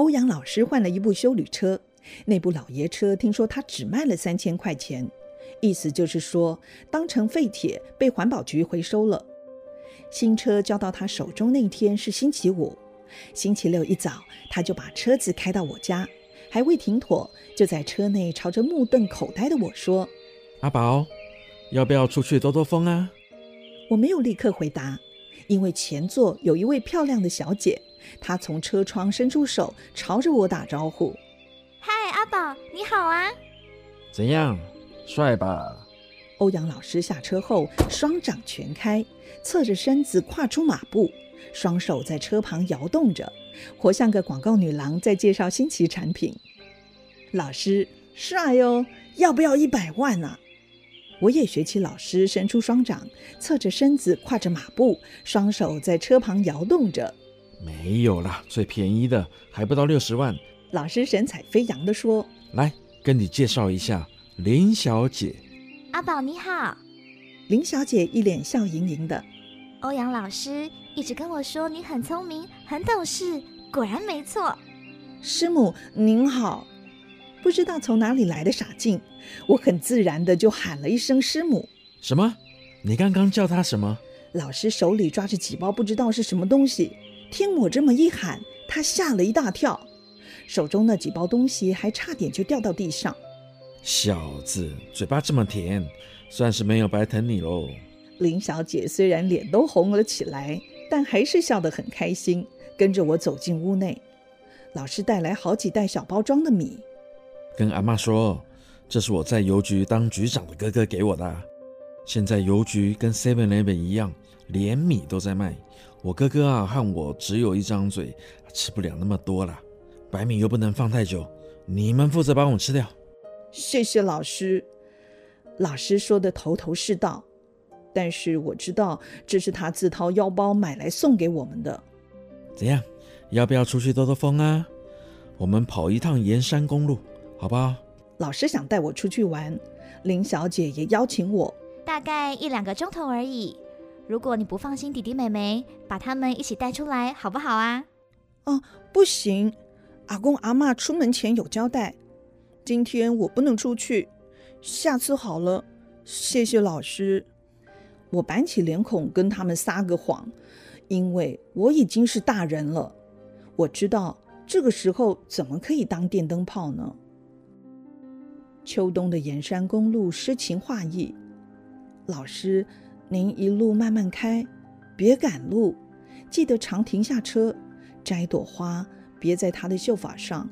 欧阳老师换了一部修旅车，那部老爷车听说他只卖了三千块钱，意思就是说当成废铁被环保局回收了。新车交到他手中那天是星期五，星期六一早他就把车子开到我家，还未停妥，就在车内朝着目瞪口呆的我说：“阿宝，要不要出去兜兜风啊？”我没有立刻回答，因为前座有一位漂亮的小姐，她从车窗伸出手朝着我打招呼：“嗨，阿宝，你好啊！怎样，帅吧？”欧阳老师下车后，双掌全开，侧着身子跨出马步，双手在车旁摇动着，活像个广告女郎在介绍新奇产品。老师帅哦，要不要一百万啊？我也学起老师，伸出双掌，侧着身子跨着马步，双手在车旁摇动着。没有啦，最便宜的还不到六十万。老师神采飞扬地说：“来，跟你介绍一下林小姐。”阿宝你好，林小姐一脸笑盈盈的。欧阳老师一直跟我说你很聪明，很懂事，果然没错。师母您好，不知道从哪里来的傻劲，我很自然的就喊了一声师母。什么？你刚刚叫他什么？老师手里抓着几包不知道是什么东西，听我这么一喊，他吓了一大跳，手中那几包东西还差点就掉到地上。小子，嘴巴这么甜，算是没有白疼你喽。林小姐虽然脸都红了起来，但还是笑得很开心，跟着我走进屋内。老师带来好几袋小包装的米，跟阿妈说，这是我在邮局当局长的哥哥给我的。现在邮局跟 Seven Eleven 一样，连米都在卖。我哥哥啊和我只有一张嘴，吃不了那么多了。白米又不能放太久，你们负责帮我吃掉。谢谢老师，老师说的头头是道，但是我知道这是他自掏腰包买来送给我们的。怎样，要不要出去兜兜风啊？我们跑一趟盐山公路，好不好？老师想带我出去玩，林小姐也邀请我，大概一两个钟头而已。如果你不放心弟弟妹妹，把他们一起带出来，好不好啊？哦，不行，阿公阿妈出门前有交代。今天我不能出去，下次好了，谢谢老师。我板起脸孔跟他们撒个谎，因为我已经是大人了，我知道这个时候怎么可以当电灯泡呢？秋冬的盐山公路诗情画意，老师，您一路慢慢开，别赶路，记得常停下车，摘朵花别在它的秀发上。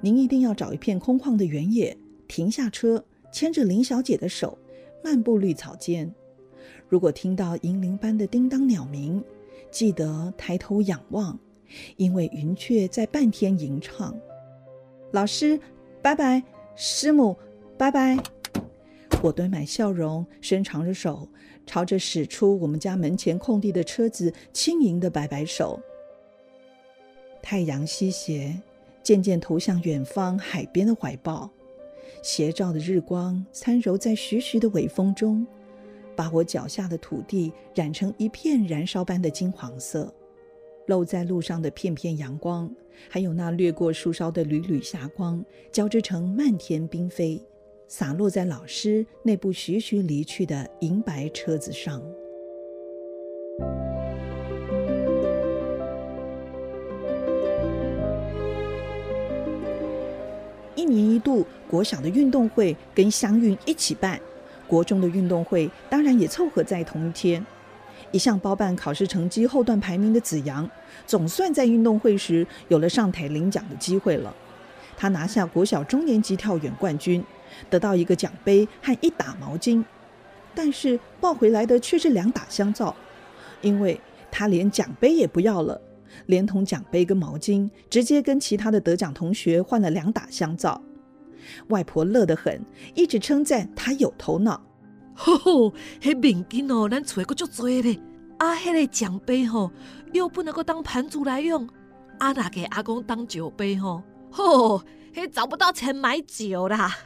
您一定要找一片空旷的原野，停下车，牵着林小姐的手，漫步绿草间。如果听到银铃般的叮当鸟鸣，记得抬头仰望，因为云雀在半天吟唱。老师，拜拜；师母，拜拜。我堆满笑容，伸长着手，朝着驶出我们家门前空地的车子轻盈的摆摆手。太阳西斜。渐渐投向远方海边的怀抱，斜照的日光参揉在徐徐的微风中，把我脚下的土地染成一片燃烧般的金黄色。露在路上的片片阳光，还有那掠过树梢的缕缕霞光，交织成漫天缤纷，洒落在老师那部徐徐离去的银白车子上。一年一度国小的运动会跟乡运一起办，国中的运动会当然也凑合在同一天。一向包办考试成绩后段排名的子阳，总算在运动会时有了上台领奖的机会了。他拿下国小中年级跳远冠军，得到一个奖杯和一打毛巾，但是抱回来的却是两打香皂，因为他连奖杯也不要了。连同奖杯跟毛巾，直接跟其他的得奖同学换了两打香皂。外婆乐得很，一直称赞他有头脑。吼吼，迄面巾哦，咱揣过足多咧。啊，迄个奖杯吼，又不能够当盘子来用，啊，那给阿公当酒杯吼，吼，迄找不到钱买酒啦。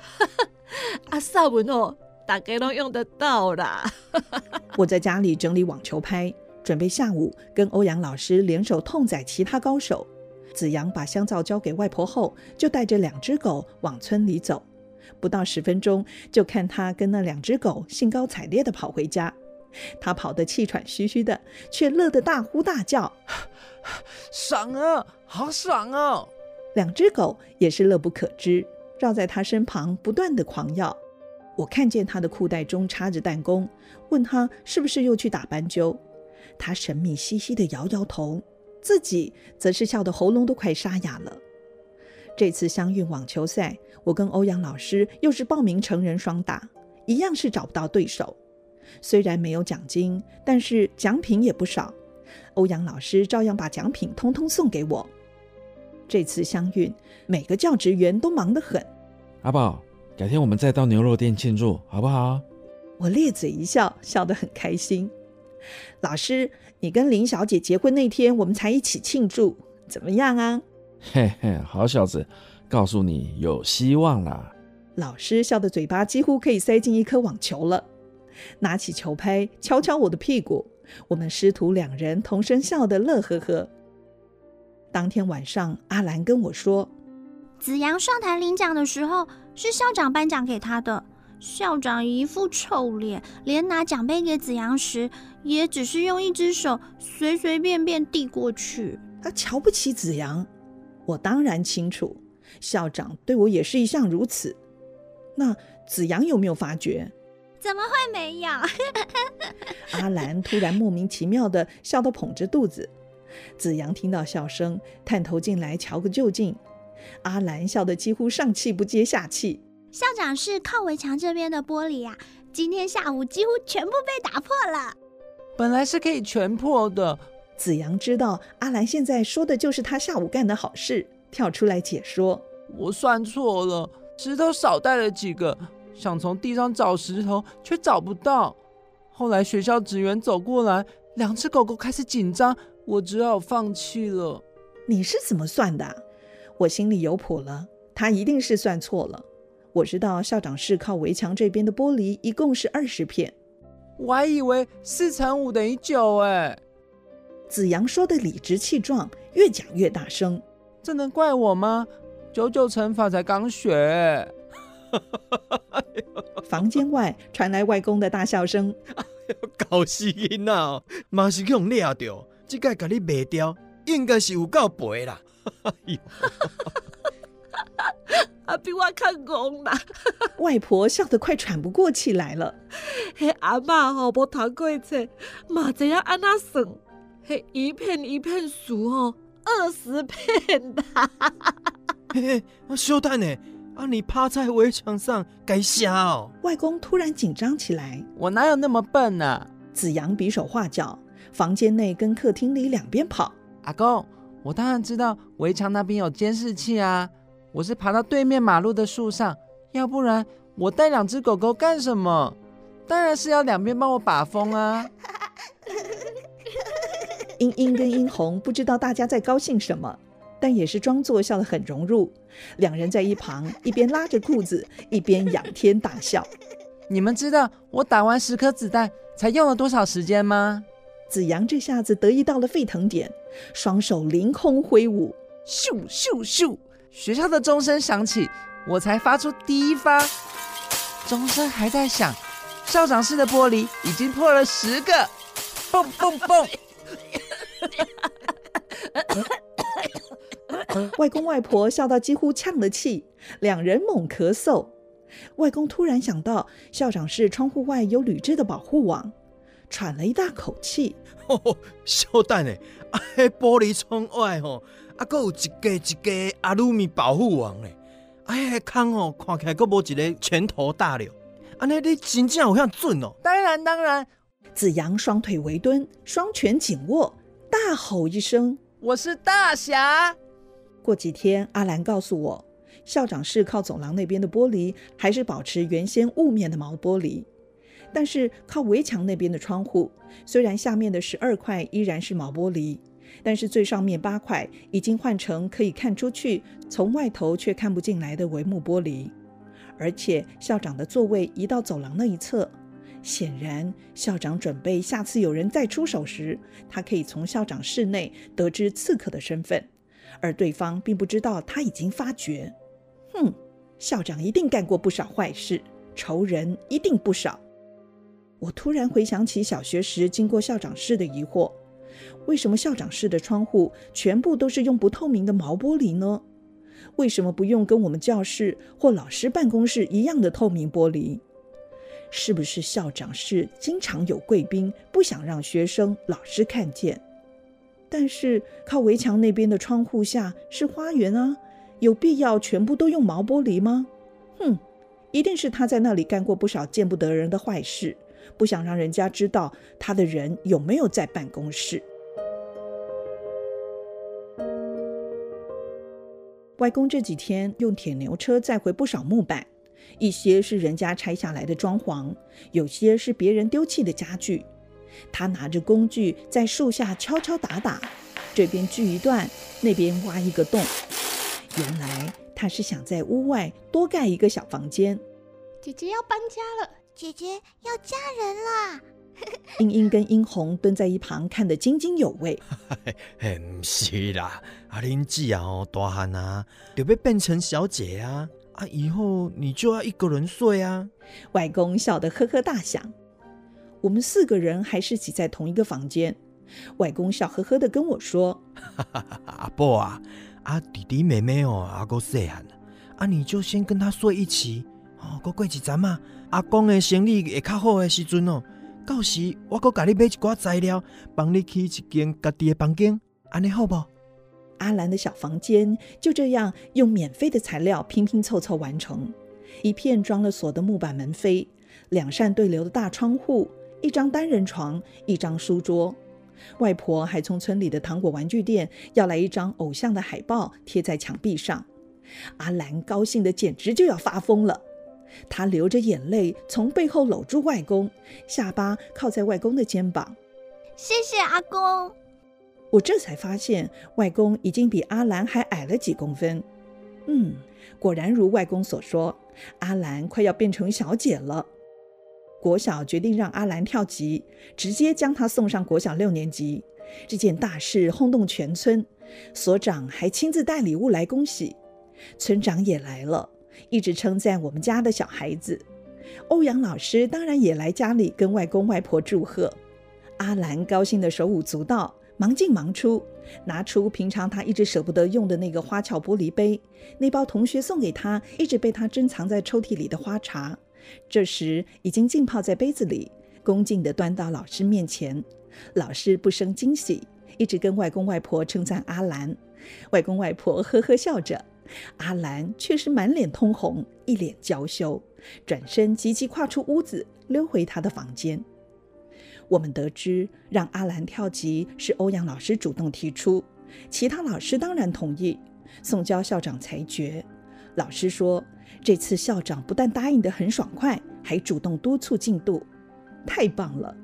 啊，萨文哦，大家都用得到啦。我在家里整理网球拍。准备下午跟欧阳老师联手痛宰其他高手，子阳把香皂交给外婆后，就带着两只狗往村里走。不到十分钟，就看他跟那两只狗兴高采烈地跑回家。他跑得气喘吁吁的，却乐得大呼大叫：“ 爽啊，好爽哦！”两只狗也是乐不可支，绕在他身旁不断的狂咬。我看见他的裤袋中插着弹弓，问他是不是又去打斑鸠。他神秘兮兮的摇摇头，自己则是笑得喉咙都快沙哑了。这次乡运网球赛，我跟欧阳老师又是报名成人双打，一样是找不到对手。虽然没有奖金，但是奖品也不少。欧阳老师照样把奖品通通送给我。这次相运，每个教职员都忙得很。阿宝，改天我们再到牛肉店庆祝，好不好？我咧嘴一笑，笑得很开心。老师，你跟林小姐结婚那天，我们才一起庆祝，怎么样啊？嘿嘿，好小子，告诉你有希望啦！老师笑得嘴巴几乎可以塞进一颗网球了，拿起球拍敲敲我的屁股。我们师徒两人同声笑得乐呵呵。当天晚上，阿兰跟我说，子阳上台领奖的时候，是校长颁奖给他的。校长一副臭脸，连拿奖杯给子阳时，也只是用一只手随随便便递过去。他瞧不起子阳。我当然清楚，校长对我也是一向如此。那子阳有没有发觉？怎么会没有？阿兰突然莫名其妙的笑到捧着肚子。子阳听到笑声，探头进来瞧个究竟。阿兰笑得几乎上气不接下气。校长室靠围墙这边的玻璃呀，今天下午几乎全部被打破了。本来是可以全破的。子阳知道阿兰现在说的就是他下午干的好事，跳出来解说：“我算错了，石头少带了几个，想从地上找石头却找不到。后来学校职员走过来，两只狗狗开始紧张，我只好放弃了。”你是怎么算的？我心里有谱了，他一定是算错了。我知道校长室靠围墙这边的玻璃一共是二十片，我还以为四乘五等于九哎。子阳说的理直气壮，越讲越大声。这能怪我吗？九九乘法才刚学。房间外传来外公的大笑声。搞死囡仔，嘛是用掠着，这个甲你卖掉，应该是有够赔啦。啊，比我看戆啦！外婆笑得快喘不过气来了。嘿，阿妈吼无读过册，嘛知影安那算？嘿，一片一片数哦，二十片的。嘿嘿，休蛋呢？啊，你趴在围墙上该瞎哦。外公突然紧张起来。我哪有那么笨呢？子阳比手画脚，房间内跟客厅里两边跑。阿公，我当然知道围墙那边有监视器啊。我是爬到对面马路的树上，要不然我带两只狗狗干什么？当然是要两边帮我把风啊。英英跟英红不知道大家在高兴什么，但也是装作笑得很融入。两人在一旁一边拉着裤子，一边仰天大笑。你们知道我打完十颗子弹才用了多少时间吗？子阳这下子得意到了沸腾点，双手凌空挥舞，咻咻咻！学校的钟声响起，我才发出第一发。钟声还在响，校长室的玻璃已经破了十个，蹦蹦蹦。外公外婆笑到几乎呛了气，两人猛咳嗽。外公突然想到校长室窗户外有铝制的保护网，喘了一大口气。小蛋呢？啊，玻璃窗外吼，啊，搁有一个一个阿鲁米保护网呢。哎，空哦，看起来搁无一个拳头大了。安尼你真正有遐准哦？当然当然。子阳双腿围蹲，双拳紧握，大吼一声：“我是大侠！”过几天，阿兰告诉我，校长室靠走廊那边的玻璃还是保持原先雾面的毛玻璃，但是靠围墙那边的窗户，虽然下面的十二块依然是毛玻璃，但是最上面八块已经换成可以看出去，从外头却看不进来的帷幕玻璃，而且校长的座位移到走廊那一侧。显然，校长准备下次有人再出手时，他可以从校长室内得知刺客的身份，而对方并不知道他已经发觉。哼，校长一定干过不少坏事，仇人一定不少。我突然回想起小学时经过校长室的疑惑：为什么校长室的窗户全部都是用不透明的毛玻璃呢？为什么不用跟我们教室或老师办公室一样的透明玻璃？是不是校长室经常有贵宾，不想让学生、老师看见？但是靠围墙那边的窗户下是花园啊，有必要全部都用毛玻璃吗？哼，一定是他在那里干过不少见不得人的坏事，不想让人家知道他的人有没有在办公室。外公这几天用铁牛车载回不少木板，一些是人家拆下来的装潢，有些是别人丢弃的家具。他拿着工具在树下敲敲打打，这边锯一段，那边挖一个洞。原来他是想在屋外多盖一个小房间。姐姐要搬家了，姐姐要嫁人啦！英英跟英红蹲在一旁看得津津有味。嘿，唔是啦，阿玲姐啊，哦，大汉啊，就要变成小姐啊，啊，以后你就要一个人睡啊。外公笑得呵呵大响。我们四个人还是挤在同一个房间。外公笑呵呵的跟我说：“ 阿伯啊，啊弟弟妹妹哦，阿哥细汉，啊你就先跟他睡一起哦。过过几阵嘛，阿公的生理会较好的时阵哦。”到时我阁甲你买一寡材料，帮你起一间家己的房间，安尼好不？阿兰的小房间就这样用免费的材料拼拼凑凑完成。一片装了锁的木板门扉，两扇对流的大窗户，一张单人床，一张书桌。外婆还从村里的糖果玩具店要来一张偶像的海报贴在墙壁上。阿兰高兴的简直就要发疯了。他流着眼泪，从背后搂住外公，下巴靠在外公的肩膀。谢谢阿公。我这才发现，外公已经比阿兰还矮了几公分。嗯，果然如外公所说，阿兰快要变成小姐了。国小决定让阿兰跳级，直接将她送上国小六年级。这件大事轰动全村，所长还亲自带礼物来恭喜，村长也来了。一直称赞我们家的小孩子，欧阳老师当然也来家里跟外公外婆祝贺。阿兰高兴的手舞足蹈，忙进忙出，拿出平常他一直舍不得用的那个花俏玻璃杯，那包同学送给他，一直被他珍藏在抽屉里的花茶，这时已经浸泡在杯子里，恭敬地端到老师面前。老师不生惊喜，一直跟外公外婆称赞阿兰。外公外婆呵呵笑着。阿兰却是满脸通红，一脸娇羞，转身急急跨出屋子，溜回他的房间。我们得知让阿兰跳级是欧阳老师主动提出，其他老师当然同意。送交校长裁决，老师说这次校长不但答应得很爽快，还主动督促进度，太棒了！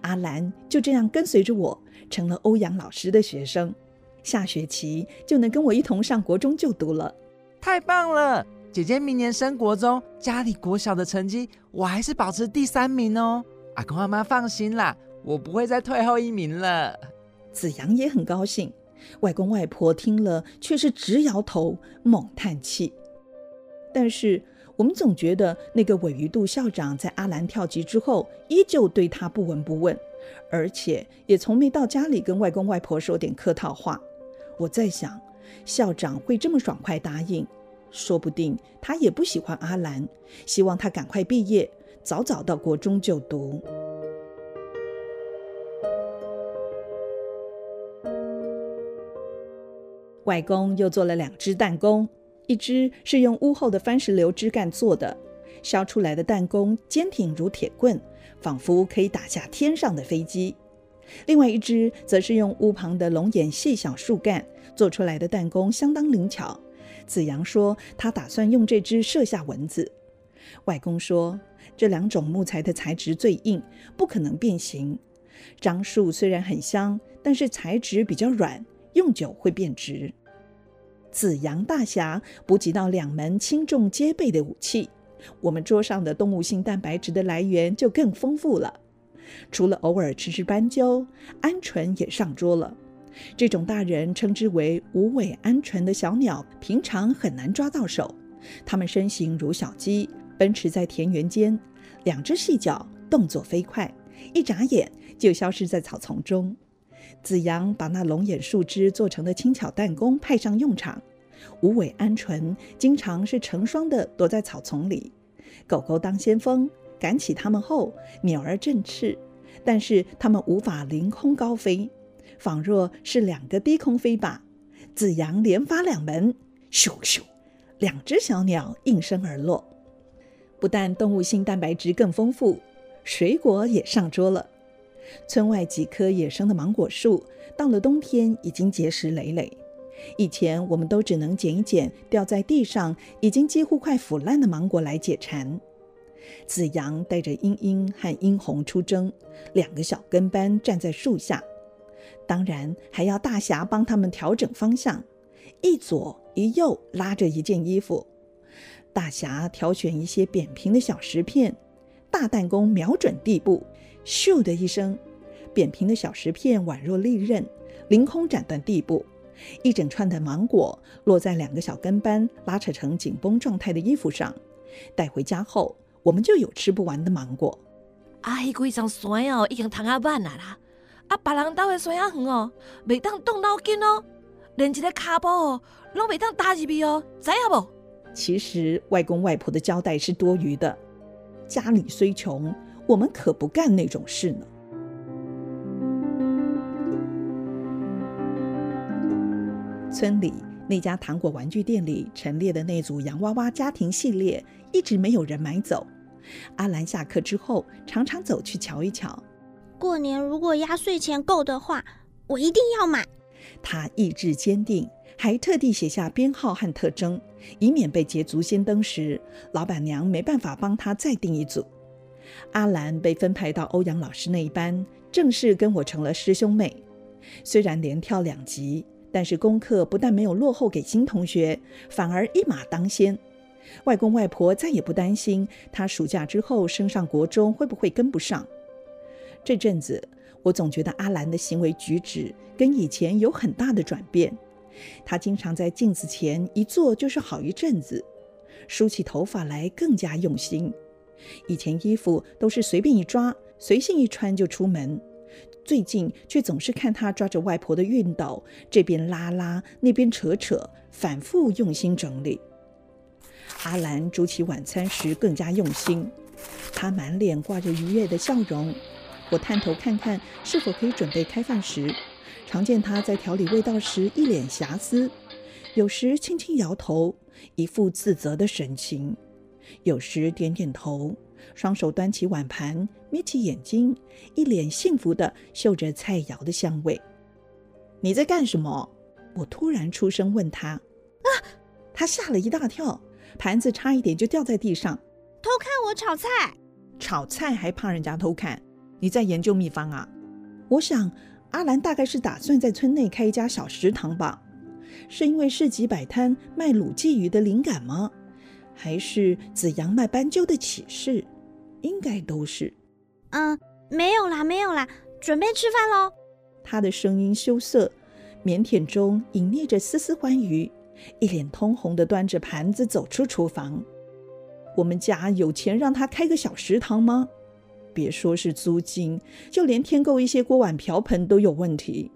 阿兰就这样跟随着我，成了欧阳老师的学生。下学期就能跟我一同上国中就读了，太棒了！姐姐明年升国中，家里国小的成绩我还是保持第三名哦。阿公阿妈放心啦，我不会再退后一名了。子阳也很高兴，外公外婆听了却是直摇头，猛叹气。但是我们总觉得那个韦鱼度校长在阿兰跳级之后，依旧对他不闻不问，而且也从没到家里跟外公外婆说点客套话。我在想，校长会这么爽快答应，说不定他也不喜欢阿兰，希望他赶快毕业，早早到国中就读。外公又做了两只弹弓，一只是用屋后的番石榴枝干做的，削出来的弹弓坚挺如铁棍，仿佛可以打下天上的飞机。另外一只则是用屋旁的龙眼细小树干做出来的弹弓，相当灵巧。子阳说他打算用这只射下蚊子。外公说这两种木材的材质最硬，不可能变形。樟树虽然很香，但是材质比较软，用久会变直。子阳大侠补给到两门轻重皆备的武器，我们桌上的动物性蛋白质的来源就更丰富了。除了偶尔吃吃斑鸠，鹌鹑也上桌了。这种大人称之为无尾鹌鹑的小鸟，平常很难抓到手。它们身形如小鸡，奔驰在田园间，两只细脚，动作飞快，一眨眼就消失在草丛中。子阳把那龙眼树枝做成的轻巧弹弓派上用场。无尾鹌鹑经常是成双的躲在草丛里，狗狗当先锋，赶起它们后，鸟儿振翅，但是它们无法凌空高飞，仿若是两个低空飞靶。子阳连发两门，咻咻，两只小鸟应声而落。不但动物性蛋白质更丰富，水果也上桌了。村外几棵野生的芒果树，到了冬天已经结实累累。以前我们都只能捡一捡掉在地上、已经几乎快腐烂的芒果来解馋。子阳带着英英和英红出征，两个小跟班站在树下，当然还要大侠帮他们调整方向，一左一右拉着一件衣服。大侠挑选一些扁平的小石片，大弹弓瞄准地部，咻的一声，扁平的小石片宛若利刃，凌空斩断地部。一整串的芒果落在两个小跟班拉扯成紧绷状态的衣服上，带回家后，我们就有吃不完的芒果。啊，迄几丛山哦，已经藤啊板啊啦！啊，别人家的山啊远哦，袂当动脑筋哦，连一个骹步哦，拢袂当踏入去哦，知影无？其实外公外婆的交代是多余的，家里虽穷，我们可不干那种事呢。村里那家糖果玩具店里陈列的那组洋娃娃家庭系列，一直没有人买走。阿兰下课之后，常常走去瞧一瞧。过年如果压岁钱够的话，我一定要买。他意志坚定，还特地写下编号和特征，以免被捷足先登时，老板娘没办法帮他再订一组。阿兰被分派到欧阳老师那一班，正式跟我成了师兄妹。虽然连跳两级。但是功课不但没有落后给新同学，反而一马当先。外公外婆再也不担心他暑假之后升上国中会不会跟不上。这阵子，我总觉得阿兰的行为举止跟以前有很大的转变。他经常在镜子前一坐就是好一阵子，梳起头发来更加用心。以前衣服都是随便一抓，随性一穿就出门。最近却总是看他抓着外婆的熨斗，这边拉拉，那边扯扯，反复用心整理。阿兰煮起晚餐时更加用心，他满脸挂着愉悦的笑容。我探头看看是否可以准备开饭时，常见他在调理味道时一脸瑕疵，有时轻轻摇头，一副自责的神情，有时点点头。双手端起碗盘，眯起眼睛，一脸幸福的嗅着菜肴的香味。你在干什么？我突然出声问他。啊！他吓了一大跳，盘子差一点就掉在地上。偷看我炒菜？炒菜还怕人家偷看？你在研究秘方啊？我想阿兰大概是打算在村内开一家小食堂吧？是因为市集摆摊卖卤鲫鱼的灵感吗？还是紫阳卖斑鸠的启示，应该都是。嗯，没有啦，没有啦，准备吃饭喽。他的声音羞涩，腼腆中隐匿着丝丝欢愉，一脸通红的端着盘子走出厨房。我们家有钱让他开个小食堂吗？别说是租金，就连添购一些锅碗瓢盆都有问题。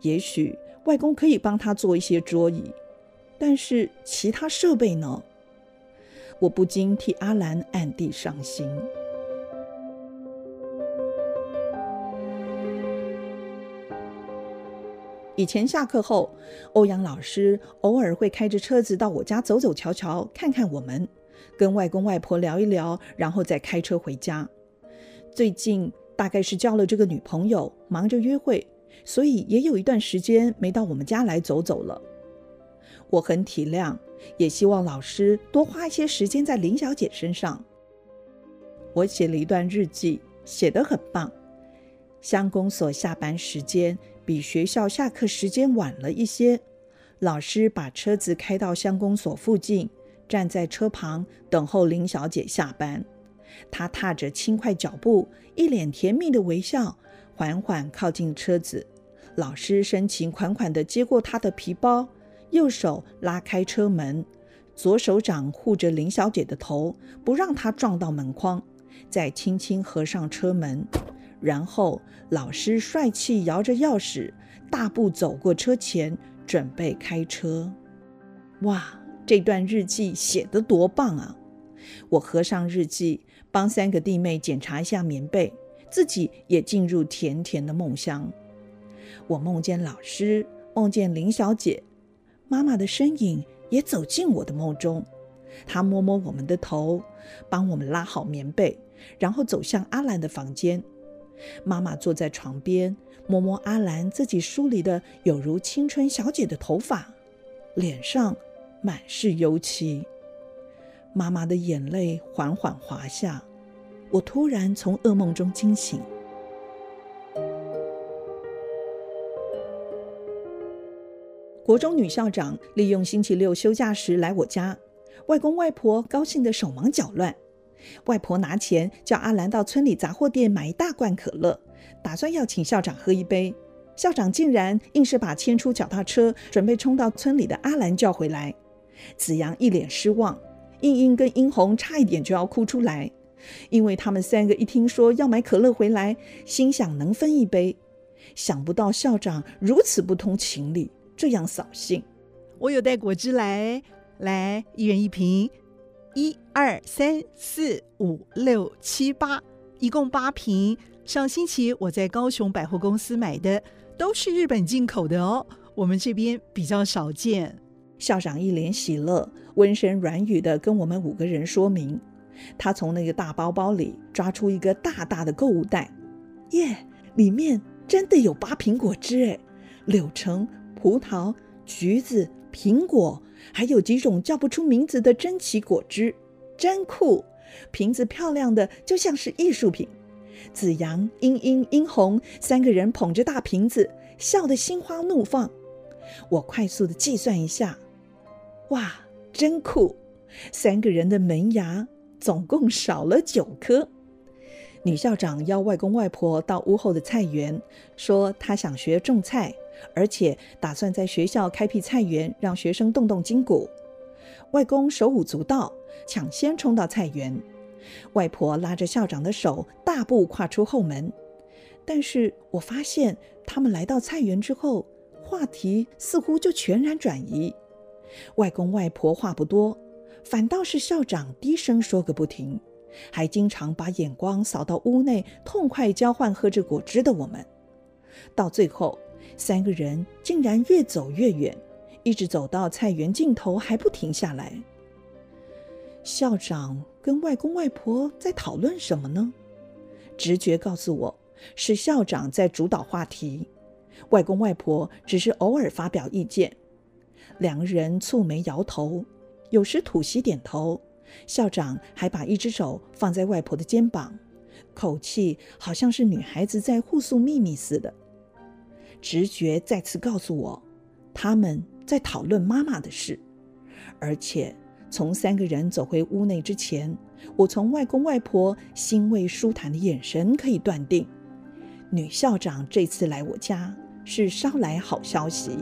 也许外公可以帮他做一些桌椅，但是其他设备呢？我不禁替阿兰暗地伤心。以前下课后，欧阳老师偶尔会开着车子到我家走走瞧瞧，看看我们，跟外公外婆聊一聊，然后再开车回家。最近大概是交了这个女朋友，忙着约会，所以也有一段时间没到我们家来走走了。我很体谅。也希望老师多花一些时间在林小姐身上。我写了一段日记，写得很棒。乡公所下班时间比学校下课时间晚了一些，老师把车子开到乡公所附近，站在车旁等候林小姐下班。她踏着轻快脚步，一脸甜蜜的微笑，缓缓靠近车子。老师深情款款地接过她的皮包，右手拉开车门，左手掌护着林小姐的头，不让她撞到门框，再轻轻合上车门。然后，老师帅气摇着钥匙，大步走过车前，准备开车。哇，这段日记写得多棒啊！我合上日记，帮三个弟妹检查一下棉被，自己也进入甜甜的梦乡。我梦见老师，梦见林小姐，妈妈的身影也走进我的梦中。她摸摸我们的头，帮我们拉好棉被，然后走向阿兰的房间。妈妈坐在床边，摸摸阿兰自己梳理的有如青春小姐的头发，脸上满是忧戚。妈妈的眼泪缓缓滑下，我突然从噩梦中惊醒。国中女校长利用星期六休假时来我家，外公外婆高兴得手忙脚乱。外婆拿钱叫阿兰到村里杂货店买一大罐可乐，打算要请校长喝一杯。校长竟然硬是把牵出脚踏车准备冲到村里的阿兰叫回来。子阳一脸失望，英英跟英红差一点就要哭出来，因为他们三个一听说要买可乐回来，心想能分一杯。想不到校长如此不通情理，这样扫兴。我有带果汁来，来一元一瓶。一二三四五六七八，一共八瓶。上星期我在高雄百货公司买的，都是日本进口的哦。我们这边比较少见。校长一脸喜乐，温声软语的跟我们五个人说明。他从那个大包包里抓出一个大大的购物袋，耶，里面真的有八瓶果汁哎，柳橙、葡萄、橘子、苹果。还有几种叫不出名字的珍奇果汁，真酷！瓶子漂亮的就像是艺术品。子阳、英英、英红三个人捧着大瓶子，笑得心花怒放。我快速的计算一下，哇，真酷！三个人的门牙总共少了九颗。女校长邀外公外婆到屋后的菜园，说她想学种菜。而且打算在学校开辟菜园，让学生动动筋骨。外公手舞足蹈，抢先冲到菜园。外婆拉着校长的手，大步跨出后门。但是我发现他们来到菜园之后，话题似乎就全然转移。外公外婆话不多，反倒是校长低声说个不停，还经常把眼光扫到屋内，痛快交换喝着果汁的我们。到最后。三个人竟然越走越远，一直走到菜园尽头还不停下来。校长跟外公外婆在讨论什么呢？直觉告诉我是校长在主导话题，外公外婆只是偶尔发表意见。两个人蹙眉摇头，有时吐息点头。校长还把一只手放在外婆的肩膀，口气好像是女孩子在互诉秘密似的。直觉再次告诉我，他们在讨论妈妈的事，而且从三个人走回屋内之前，我从外公外婆欣慰舒坦的眼神可以断定，女校长这次来我家是捎来好消息。